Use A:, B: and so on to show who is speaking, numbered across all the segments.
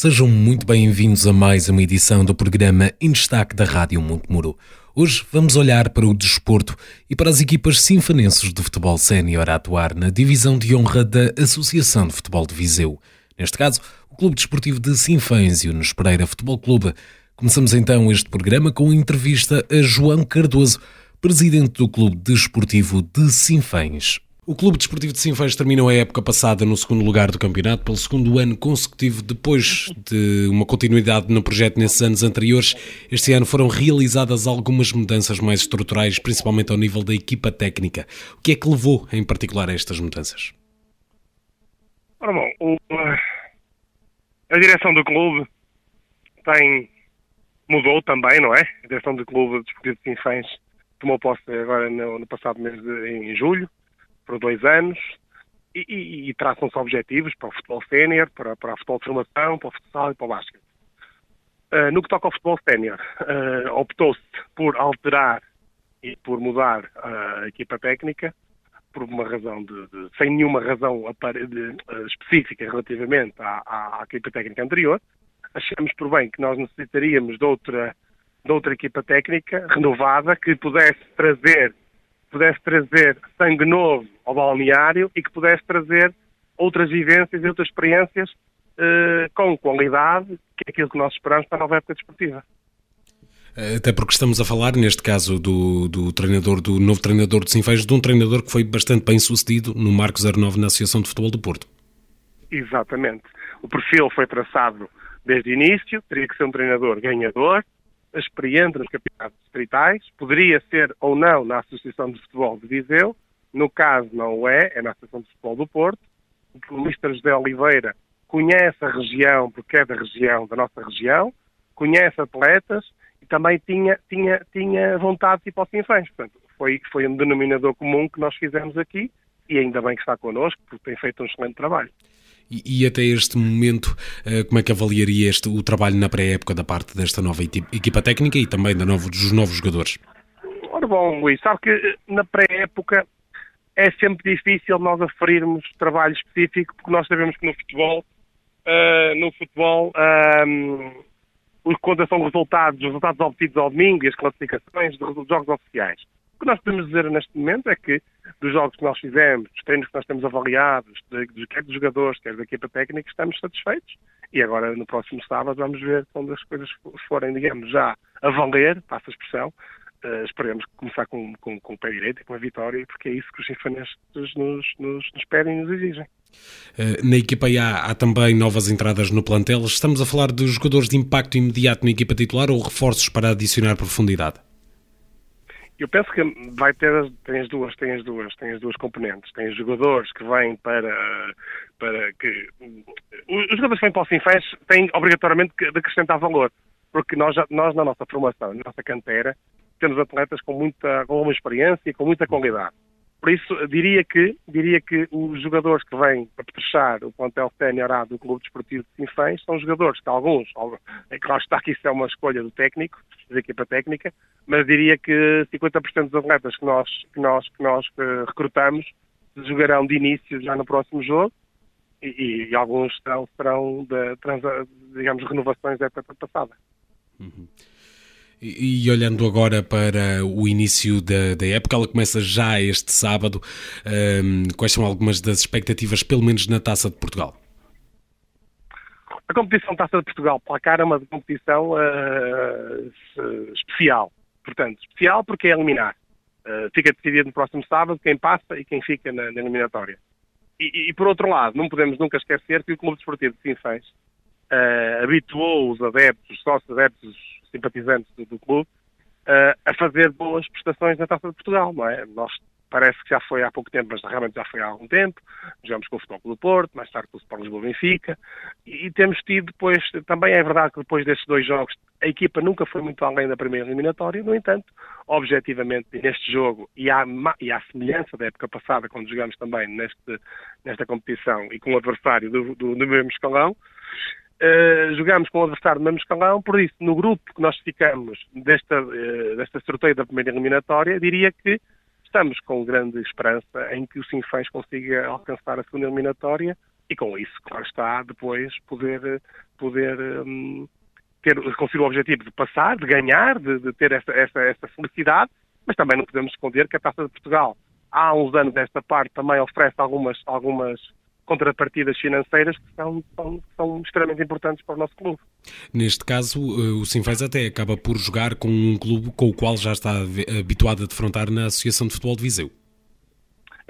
A: Sejam muito bem-vindos a mais uma edição do programa Em Destaque da Rádio Montemuro. Hoje vamos olhar para o desporto e para as equipas sinfanenses de futebol sénior a atuar na divisão de honra da Associação de Futebol de Viseu. Neste caso, o Clube Desportivo de Sinfãs e o Nunes Pereira Futebol Clube. Começamos então este programa com a entrevista a João Cardoso, presidente do Clube Desportivo de Sinfãs. O Clube Desportivo de Sinfãs terminou a época passada no segundo lugar do campeonato pelo segundo ano consecutivo depois de uma continuidade no projeto nesses anos anteriores. Este ano foram realizadas algumas mudanças mais estruturais, principalmente ao nível da equipa técnica. O que é que levou em particular a estas mudanças?
B: Ora bom, o, a direção do clube tem mudou também, não é? A direção do clube Desportivo de Sinfãs tomou posse agora no, no passado mês de, em julho por dois anos e, e, e traçam-se objetivos para o futebol sénior, para, para o futebol de formação, para o futsal e para o basquete. Uh, no que toca ao futebol sénior, uh, optou-se por alterar e por mudar a equipa técnica por uma razão de, de sem nenhuma razão de, específica relativamente à, à, à, equipa técnica anterior. Achamos por bem que nós necessitaríamos de outra, de outra equipa técnica renovada que pudesse trazer pudesse trazer sangue novo ao balneário e que pudesse trazer outras vivências e outras experiências uh, com qualidade, que é aquilo que nós esperamos para a nova época desportiva.
A: Até porque estamos a falar, neste caso, do, do treinador, do novo treinador de Sinfãs, de um treinador que foi bastante bem sucedido no Marco 09 na Associação de Futebol do Porto.
B: Exatamente. O perfil foi traçado desde o início, teria que ser um treinador ganhador, experiente nos campeonatos distritais, poderia ser ou não na Associação de Futebol de Viseu, no caso não é, é na Associação de Futebol do Porto, o Mr. José Oliveira conhece a região, porque é da região, da nossa região, conhece atletas e também tinha, tinha, tinha vontade de ir para. Portanto, foi, foi um denominador comum que nós fizemos aqui e ainda bem que está connosco, porque tem feito um excelente trabalho.
A: E, e, até este momento, uh, como é que avaliaria este, o trabalho na pré-época da parte desta nova equipa técnica e também da novo, dos novos jogadores?
B: Ora bom, Luís, sabe que eh, na pré-época é sempre difícil nós aferirmos trabalho específico, porque nós sabemos que no futebol, uh, no futebol, um, os conta são resultados, os resultados obtidos ao domingo e as classificações dos jogos oficiais. O que nós podemos dizer neste momento é que dos jogos que nós fizemos, dos treinos que nós temos avaliados, de, de, quer dos jogadores, quer da equipa técnica, estamos satisfeitos. E agora, no próximo sábado, vamos ver quando as coisas forem, digamos, já a valer, passa a expressão, uh, esperemos começar com, com, com, o pé direito com a vitória, porque é isso que os infanestes nos, nos, nos pedem e nos exigem.
A: Uh, na equipa A há também novas entradas no plantel. Estamos a falar de jogadores de impacto imediato na equipa titular ou reforços para adicionar profundidade?
B: Eu penso que vai ter tem as duas, tem as duas, tem as duas componentes. Tem os jogadores que vêm para para que os jogadores que vêm para o Sinfés têm obrigatoriamente de acrescentar valor, porque nós nós na nossa formação, na nossa cantera, temos atletas com muita com uma experiência e com muita qualidade. Por isso, diria que, diria que os jogadores que vêm para fechar o plantel sénior A do Clube Desportivo de Sinfãs são jogadores que alguns, é claro está que isso é uma escolha do técnico, da equipa técnica, mas diria que 50% dos atletas que nós, que nós, que nós uh, recrutamos jogarão de início já no próximo jogo e, e alguns serão, serão de, digamos, renovações da época passada.
A: Uhum. E, e, olhando agora para o início da, da, época, ela começa já este sábado. Um, quais são algumas das expectativas, pelo menos na Taça de Portugal?
B: A competição Taça de Portugal placar é uma competição uh, especial. Portanto, especial porque é eliminar. Uh, fica decidido no próximo sábado quem passa e quem fica na, na eliminatória. E, e, por outro lado, não podemos nunca esquecer que o Clube Desportivo de Sinfãs uh, habituou os adeptos, os sócios adeptos, simpatizantes do, do clube, uh, a fazer boas prestações na Taça de Portugal, não é? Nós parece que já foi há pouco tempo, mas realmente já foi há algum tempo. Jogamos com o Futebol do Porto, mais tarde com o Sport Lisboa Benfica, e, e temos tido depois, também é verdade que depois destes dois jogos, a equipa nunca foi muito além da primeira eliminatória, no entanto, objetivamente neste jogo, e há, e há semelhança da época passada, quando jogamos também neste, nesta competição e com o adversário do, do, do mesmo escalão, Uh, jogamos com o adversário do mesmo escalão, por isso, no grupo que nós ficamos desta, uh, desta sorteio da primeira eliminatória, diria que estamos com grande esperança em que o Sinfãs consiga alcançar a segunda eliminatória e com isso, claro está, depois poder, poder um, ter, conseguir o objetivo de passar, de ganhar, de, de ter essa, essa, essa felicidade, mas também não podemos esconder que a Taça de Portugal, há uns anos esta parte, também oferece algumas, algumas contrapartidas financeiras que são, são, são, extremamente importantes para o nosso clube.
A: Neste caso, eh, o Sinfãs até acaba por jogar com um clube com o qual já está habituado a defrontar na Associação de Futebol de Viseu.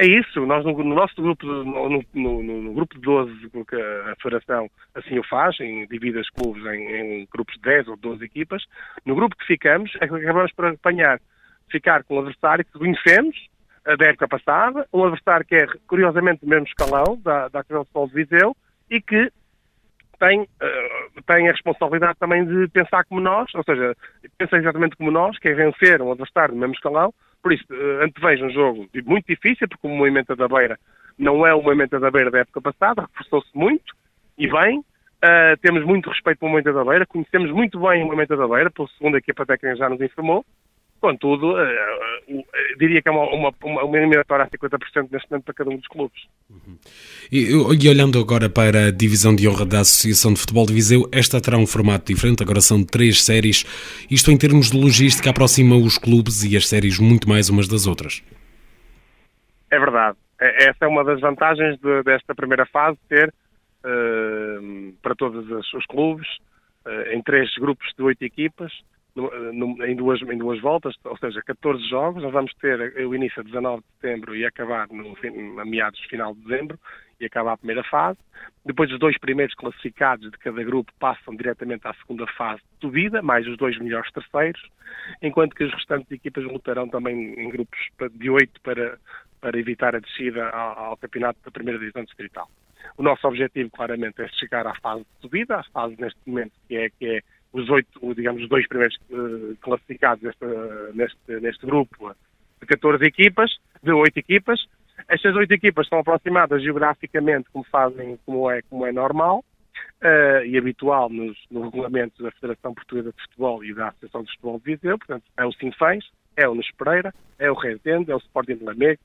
B: É isso, nós no, no nosso grupo, no, no, no, grupo de 12, porque a Federação assim o faz, em, divide os clubes em, em, grupos de 10 ou 12 equipas, no grupo que ficamos, é que acabamos por apanhar, ficar com um adversário que conhecemos, da época passada, um adversário que é curiosamente do mesmo escalão, da, da Futebol de Viseu, e que tem, uh, tem a responsabilidade também de pensar como nós, ou seja, pensa exatamente como nós, que é vencer um adversário do mesmo escalão, por isso, uh, antevejo um jogo muito difícil, porque o movimento da Beira não é o movimento da Beira da época passada, reforçou-se muito, e bem, uh, temos muito respeito pelo movimento da Beira, conhecemos muito bem o movimento da Beira, pela segunda equipa técnica já nos informou, Contudo, uh, uh, diria que é uma, uma, uma eliminatória a 50% neste momento para cada um dos clubes.
A: Uhum. E, e, olhando agora para a divisão de honra da Associação de Futebol de Viseu, esta terá um formato diferente, agora são três séries. Isto, em termos de logística, aproxima os clubes e as séries muito mais umas das outras.
B: É verdade. É, essa é uma das vantagens de, desta primeira fase, ter uh, para todos os clubes, em três grupos de oito equipas, em, duas, em duas voltas, ou seja, 14 jogos. Nós vamos ter o início a 19 de setembro e acabar no, a meados final de dezembro e acabar a primeira fase. Depois, os dois primeiros classificados de cada grupo passam diretamente à segunda fase de subida, mais os dois melhores terceiros, enquanto que as restantes equipas lutarão também em grupos de oito para, para evitar a descida ao, ao campeonato da primeira divisão distrital. O nosso objetivo, claramente, é chegar à fase de subida, à fase neste momento que é, que é os oito, digamos, os dois primeiros uh, classificados neste, neste, grupo de 14 equipas, de oito equipas. Estas oito equipas estão aproximadas geograficamente como fazem, como é, como é normal uh, e habitual nos, no regulamento da Federação Portuguesa de Futebol e da Associação de Futebol de Viseu. Portanto, é o Sinfãs, é o Nunes Pereira, é o Rezende, é o Sporting de Lamego,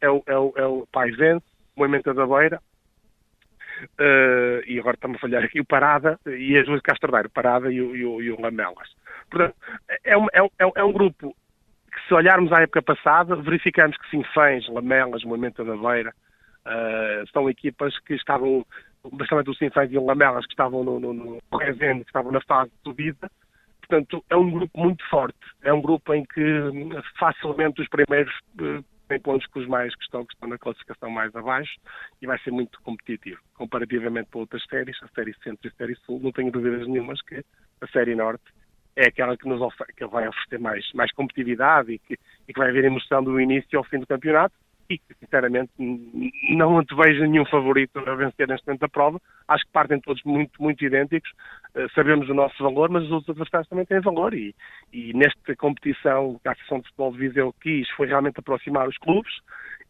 B: é o, é o, é o da Beira, uh, e agora estamos a falhar aqui, o Parada e as duas Castordeiro, Parada e o, e, o, e o Lamelas. Portanto, é um, é, um, é um grupo que se olharmos à época passada, verificamos que Sinfãs, Lamelas, Moimenta da Beira, uh, são equipas que estavam, basicamente o Sinfãs e o Lamelas, que estavam no, no, no Rezende, que estavam na fase de subida, portanto, é um grupo muito forte. É um grupo em que facilmente os primeiros uh, tem pontos que os mais que estão, que estão na classificação mais abaixo e vai ser muito competitivo. Comparativamente para outras séries, a série Centro e a série Sul, não tenho dúvidas nenhumas que a série Norte é aquela que nos que vai oferecer mais, mais competitividade e que, e que vai haver emoção do início ao fim do campeonato e que, sinceramente, não antevejo nenhum favorito a vencer neste momento da prova. Acho que partem todos muito, muito idênticos. Uh, sabemos o nosso valor, mas os outros adversários também têm valor. E, e nesta competição a Associação de Futebol de Viseu quis foi realmente aproximar os clubes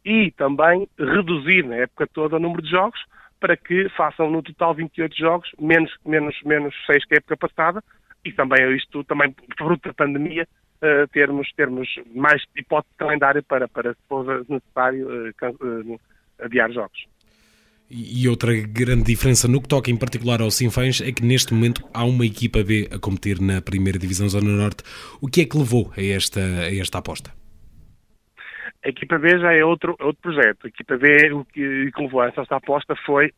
B: e também reduzir na época toda o número de jogos para que façam no total 28 jogos, menos, menos, menos 6 que a época passada, e também isto, também fruto da pandemia, uh, termos, termos mais hipótese de calendário para, para se for necessário, uh, adiar jogos.
A: E outra grande diferença no que toca em particular ao Sinfãs é que neste momento há uma equipa B a competir na primeira divisão Zona Norte. O que é que levou a esta, a esta aposta?
B: A equipa B já é outro, outro projeto. A equipa B, o que, que levou a esta aposta foi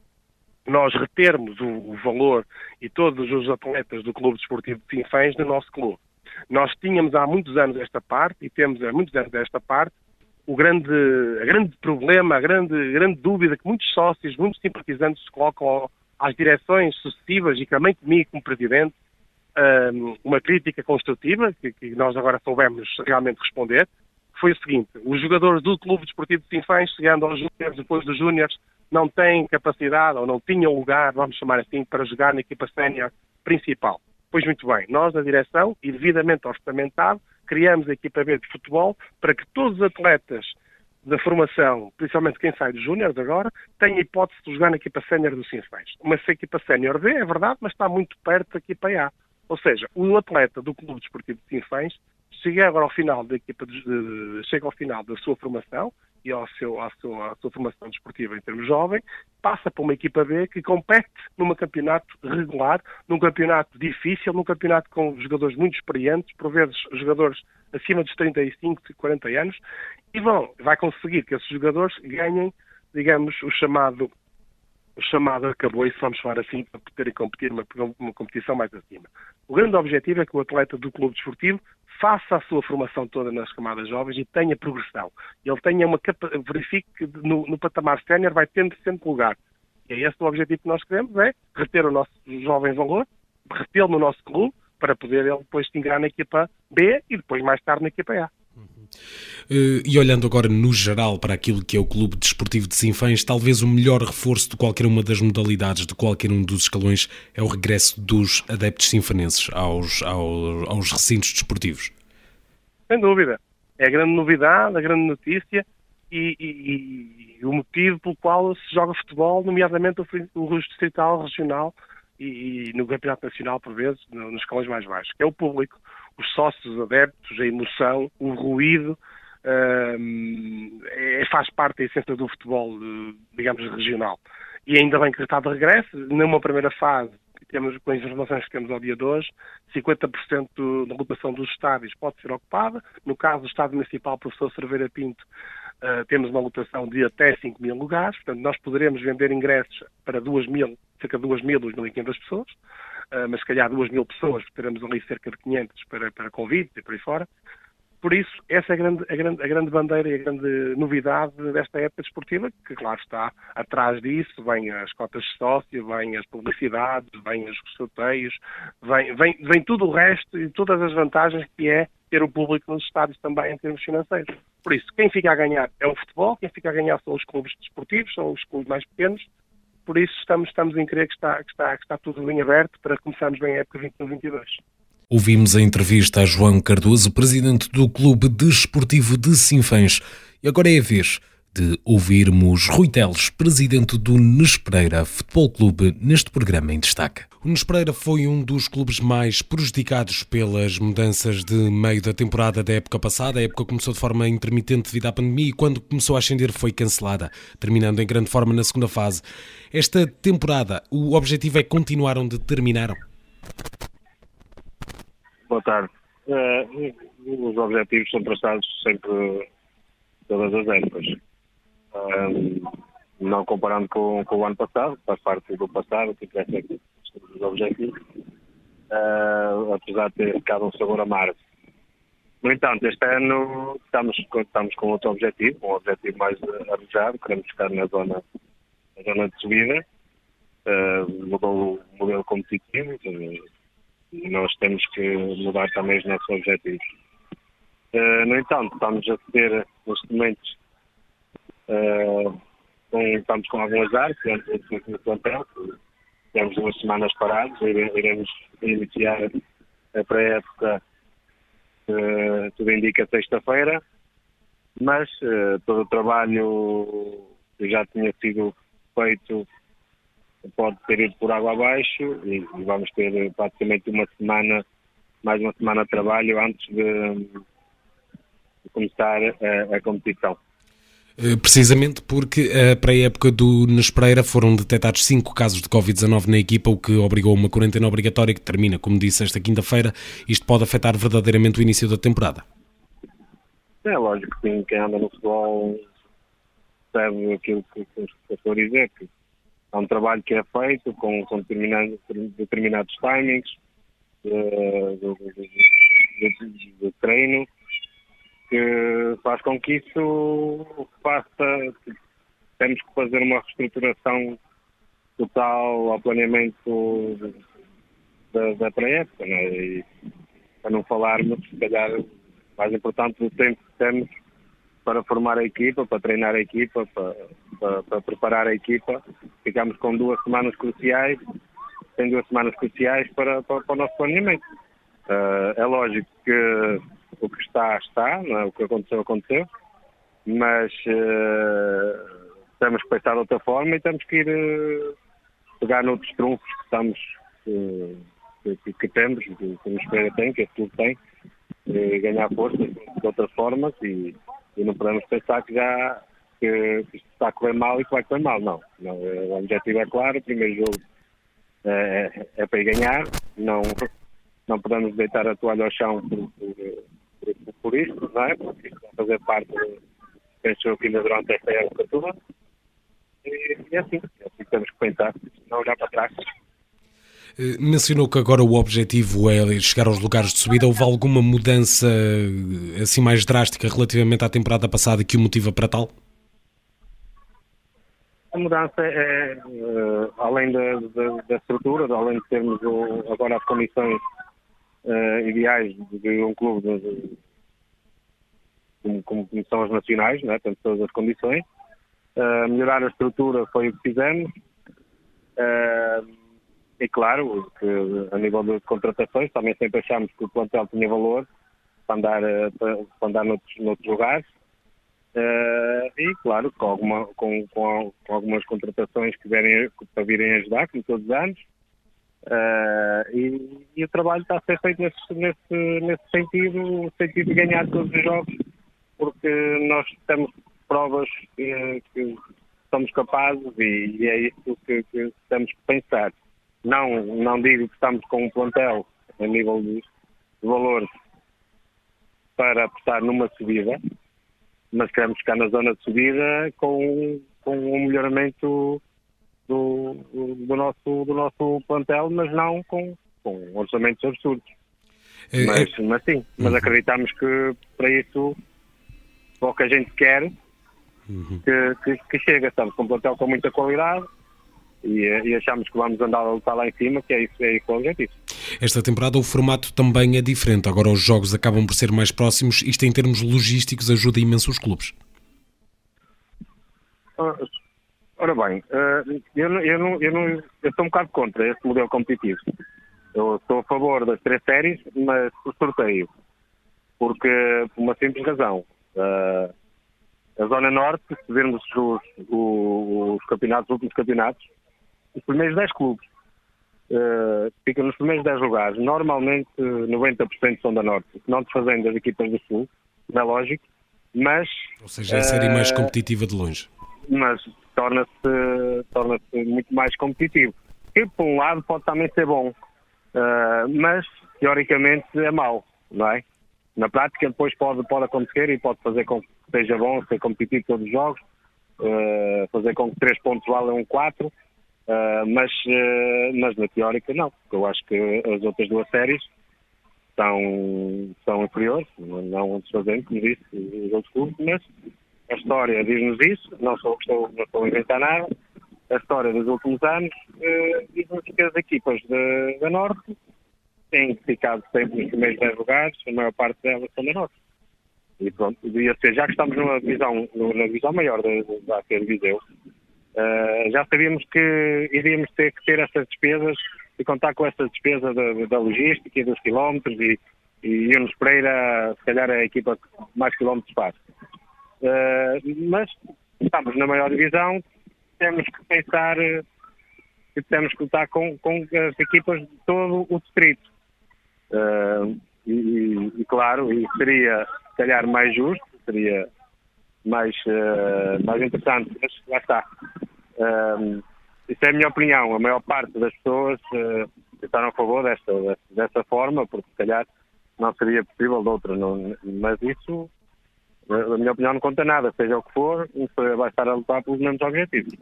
B: nós retermos o, o, valor e todos os atletas do Clube Desportivo de Sinfãs no nosso clube. Nós tínhamos há muitos anos esta parte e temos há muitos anos esta parte o grande, a grande problema, a grande, grande dúvida que muitos sócios, muitos simpatizantes se colocam às direções sucessivas e também comigo como presidente, uma crítica construtiva que, que, nós agora soubemos realmente responder, foi o seguinte, os jogadores do Clube Desportivo de Sinfãs, chegando aos júniores, depois dos júniores, não têm capacidade ou não tinham lugar, vamos chamar assim, para jogar na equipa sénior principal. Pois muito bem, nós na direção, e devidamente orçamentado, criamos a equipa B de futebol para que todos os atletas da formação, principalmente quem sai dos júniores agora, tenha hipótese de jogar na equipa sénior do Sinfãs. Uma equipa sénior B, é verdade, mas está muito perto da equipa A. Ou seja, um atleta do Clube Desportivo de Sinfãs chega agora ao final da equipa de, chega ao final da sua formação e ao seu, à, sua, à sua formação desportiva em termos jovem, passa para uma equipa B que compete num campeonato regular, num campeonato difícil, num campeonato com jogadores muito experientes, por vezes jogadores acima dos 35, 40 anos, e vão, vai conseguir que esses jogadores ganhem, digamos, o chamado o chamado acabou e vamos falar assim para poderem competir uma, uma competição mais acima. O grande objetivo é que o atleta do clube desportivo faça a sua formação toda nas camadas jovens e tenha progressão. Ele tenha uma verifique que no, no patamar sénior vai tendo sempre lugar. E é esse o objetivo que nós queremos, é reter o nosso jovem valor, retê-lo no nosso clube, para poder ele depois se na equipa B e depois mais tarde na equipa A.
A: Uh, e olhando agora no geral para aquilo que é o Clube Desportivo de Sinfãs, talvez o melhor reforço de qualquer uma das modalidades, de qualquer um dos escalões, é o regresso dos adeptos sinfanenses aos, aos, aos recintos desportivos.
B: Sem dúvida. É a grande novidade, a grande notícia e, e, e o motivo pelo qual se joga futebol, nomeadamente o, o distrital, regional e, e, no campeonato nacional, por vezes, nos escalões mais baixos, que é o público os sócios adeptos, a emoção, o ruído, é, faz parte da essência do futebol, digamos, regional. E ainda bem que está de regresso, numa primeira fase, temos, com as informações que temos ao dia de hoje, 50% da lotação dos estádios pode ser ocupada. No caso do Estádio Municipal Professor Cerveira Pinto, uh, temos uma lotação de até 5 mil lugares, portanto, nós poderemos vender ingressos para 2 mil, cerca de 2 mil, 2.500 pessoas. Ah, mas se calhar duas mil pessoas, teremos ali cerca de 500 para, para convites e por aí fora. Por isso, essa é a grande, a, grande, a grande bandeira e a grande novidade desta época desportiva, que claro está atrás disso, vem as cotas de sócio, vem as publicidades, vem os sorteios, vem, vem, vem tudo o resto e todas as vantagens que é ter o público nos estádios também em termos financeiros. Por isso, quem fica a ganhar é o futebol, quem fica a ganhar são os clubes desportivos, são os clubes mais pequenos, por isso estamos, estamos em crer que está, que, está, que está tudo em aberto para começarmos bem a época 21-22.
A: Ouvimos a entrevista a João Cardoso, presidente do Clube Desportivo de Sinfãs. E agora é a vez de ouvirmos Rui Teles, presidente do Nespereira Futebol Clube, neste programa em destaque. O Nespereira foi um dos clubes mais prejudicados pelas mudanças de meio da temporada da época passada. A época começou de forma intermitente devido à pandemia e quando começou a ascender foi cancelada, terminando em grande forma na segunda fase. Esta temporada, o objetivo é continuar onde terminaram?
C: Boa tarde. Uh, os objetivos são traçados sempre todas as épocas não comparando com, com, o ano passado, faz parte do passado, que tivesse os objetivos, uh, apesar de ter ficado um sabor amargo. No entanto, este ano estamos, estamos com outro objetivo, um objetivo mais arrojado, queremos ficar na zona, na zona de subida, uh, mudou o modelo competitivo, e nós temos que mudar também os nossos objetivos. Uh, no entanto, estamos a ter neste momento Uh, estamos com algum azar, tivemos no plantel, tivemos duas semanas parados, iremos iniciar a pré-época, uh, tudo indica sexta-feira, mas uh, todo o trabalho que já tinha sido feito pode ter ido por água abaixo e, e vamos ter praticamente uma semana, mais uma semana de trabalho antes de, de começar a, a competição.
A: Eh, precisamente porque eh, para a época do Nespereira foram detectados cinco casos de Covid-19 na equipa, o que obrigou uma quarentena obrigatória que termina, como disse, esta quinta-feira. Isto pode afetar verdadeiramente o início da temporada?
C: É lógico que quem anda no futebol sabe aquilo que, que estou a dizer, que é um trabalho que é feito com, com determinados, determinados timings de, de, de, de treino que faz com que isso faça. Temos que fazer uma reestruturação total ao planeamento da, da pré-época, né? E para não falarmos, se calhar, mais importante do tempo que temos para formar a equipa, para treinar a equipa, para, para, para preparar a equipa. Ficamos com duas semanas cruciais, tem duas semanas cruciais para, para, para o nosso planeamento. Uh, é lógico que o que está, está, é? o que aconteceu, aconteceu, mas uh, temos que pensar de outra forma e temos que ir uh, pegar noutros trunfos que estamos, uh, que, que, temos, que, que nos espera tem, que clube tem, e ganhar força de outras formas e, e não podemos pensar que já que isto está a correr mal e que vai correr mal. Não, não o objetivo é claro, o primeiro jogo é, é para ganhar, não, não podemos deitar a toalha ao chão por, por, por, por isto, não é? Porque isto vai fazer parte, penso que ainda durante esta época toda. E, e é assim, é assim que temos que pensar, não olhar para trás.
A: Eh, mencionou que agora o objetivo é chegar aos lugares de subida. Houve alguma mudança eh, assim mais drástica relativamente à temporada passada que o motiva para tal?
C: A mudança é, uh, além da, da, da, estrutura, além de termos o, agora as condições uh, ideais de um clube de, de, como, como, são as nacionais, né? temos todas as condições. Uh, melhorar a estrutura foi o que fizemos. e claro, que a nível de contratações também sempre achámos que o plantel tinha valor para andar, para, para andar noutros, noutros lugares. Uh, e, claro, com, alguma, com, com, com, algumas contratações que vierem, para virem ajudar, como todos os anos. Uh, e, e, o trabalho está a ser feito nesse, nesse, nesse sentido, no sentido de ganhar todos os jogos, porque nós temos provas que, que somos capazes e, e é isso que, que, temos que pensar. Não, não digo que estamos com um plantel a nível de, de valores para apostar numa subida, mas queremos ficar na zona de subida com, com um melhoramento do, do, nosso, do nosso plantel, mas não com, com orçamentos absurdos. É, mas, é... mas sim, mas uhum. acreditamos que para isso o que a gente quer uhum. que, que, que chega. Estamos com um plantel com muita qualidade e, e, achamos que vamos andar a lutar lá em cima, que é isso, é isso o objetivo.
A: Esta temporada o formato também é diferente. Agora os jogos acabam por ser mais próximos. Isto em termos logísticos ajuda imenso os clubes.
C: Ora bem, eh, eu, não, eu, não, eu, não, eu estou um bocado contra este modelo competitivo. Eu estou a favor das três séries, mas por sorteio. Porque, por uma simples razão. Eh, a Zona Norte, se vermos os, os, os campeonatos, os últimos campeonatos, os primeiros 10 clubes uh, ficam nos primeiros 10 lugares. Normalmente 90% são da Norte, não desfazendo as equipas do Sul, não é lógico, mas...
A: Ou seja, é a série mais competitiva de longe.
C: Mas torna-se torna muito mais competitivo. Que, por um lado, pode também ser bom, uh, mas, teoricamente, é mau, não é? Na prática, depois pode, pode acontecer e pode fazer com que seja bom, ser competitivo todos os jogos, uh, fazer com que 3 pontos valham 4, Uh, mas, mas na teórica não, eu acho que as outras duas séries são, são inferiores, não desfazendo, como disse, os outros clubes, mas a história diz-nos isso, não estou, estou, não estou a inventar nada, a história dos últimos anos uh, diz-nos que as equipas da Norte têm ficado sempre nos primeiros 10 lugares, a maior parte delas são da Norte. E pronto, devia ser, já que estamos numa divisão, na divisão maior da, da Viseu, Uh, já sabíamos que iríamos ter que ter essas despesas e contar com essa despesa da, da logística e dos quilómetros e, e Yunus Pereira, se calhar, é a equipa que mais quilómetros faz. Uh, mas estamos na maior divisão, temos que pensar que temos que lutar com, com as equipas de todo o distrito. Uh, e, e, claro, e seria, se calhar, mais justo, seria mais, uh, mais interessante, mas lá está. Um, isso é a minha opinião. A maior parte das pessoas uh, a favor desta, desta forma, porque se calhar não seria possível de outra. Não, mas isso, a minha opinião, não conta nada. Seja o que for, vai estar a lutar pelos mesmos objetivos.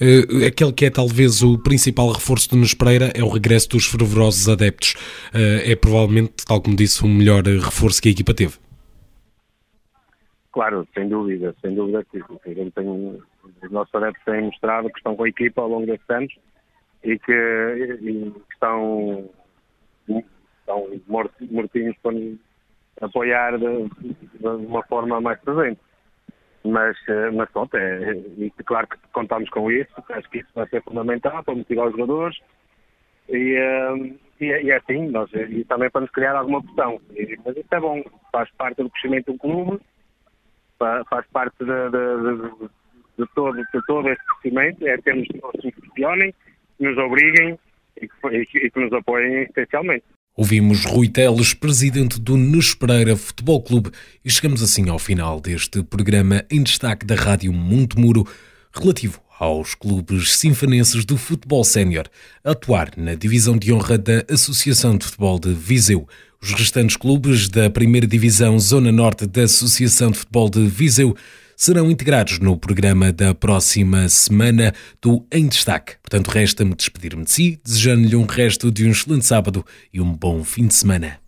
A: Uh, aquele que é talvez o principal reforço de Nunes Pereira é o regresso dos fervorosos adeptos. Uh, é provavelmente, tal como disse, o melhor reforço que a equipa teve.
C: Claro, sem dúvida, sem dúvida que tem, os nossos adeptos têm mostrado que estão com a equipa ao longo destes anos e que, e que estão, estão mortinhos para nos apoiar de, de, uma forma mais presente. Mas, mas pronto, é, e claro que contamos com isso, acho que isso vai ser fundamental para motivar os jogadores e, e, é, e é assim, nós, e também para nos criar alguma pressão. E, mas isso é bom, faz parte do crescimento do clube faz parte de, de, de, todo, de todo esse crescimento, é termos que nos que nos obriguem e que, e que nos apoiem essencialmente.
A: Ouvimos Rui Teles, presidente do Nes Pereira Futebol Clube, e chegamos assim ao final deste programa em destaque da Rádio Montemuro, relativo aos clubes sinfanenses do futebol sénior atuar na divisão de honra da Associação de Futebol de Viseu. Os restantes clubes da primeira divisão Zona Norte da Associação de Futebol de Viseu serão integrados no programa da próxima semana do Em Destaque. Portanto, resta-me despedir-me de si, desejando-lhe um resto de um excelente sábado e um bom fim de semana.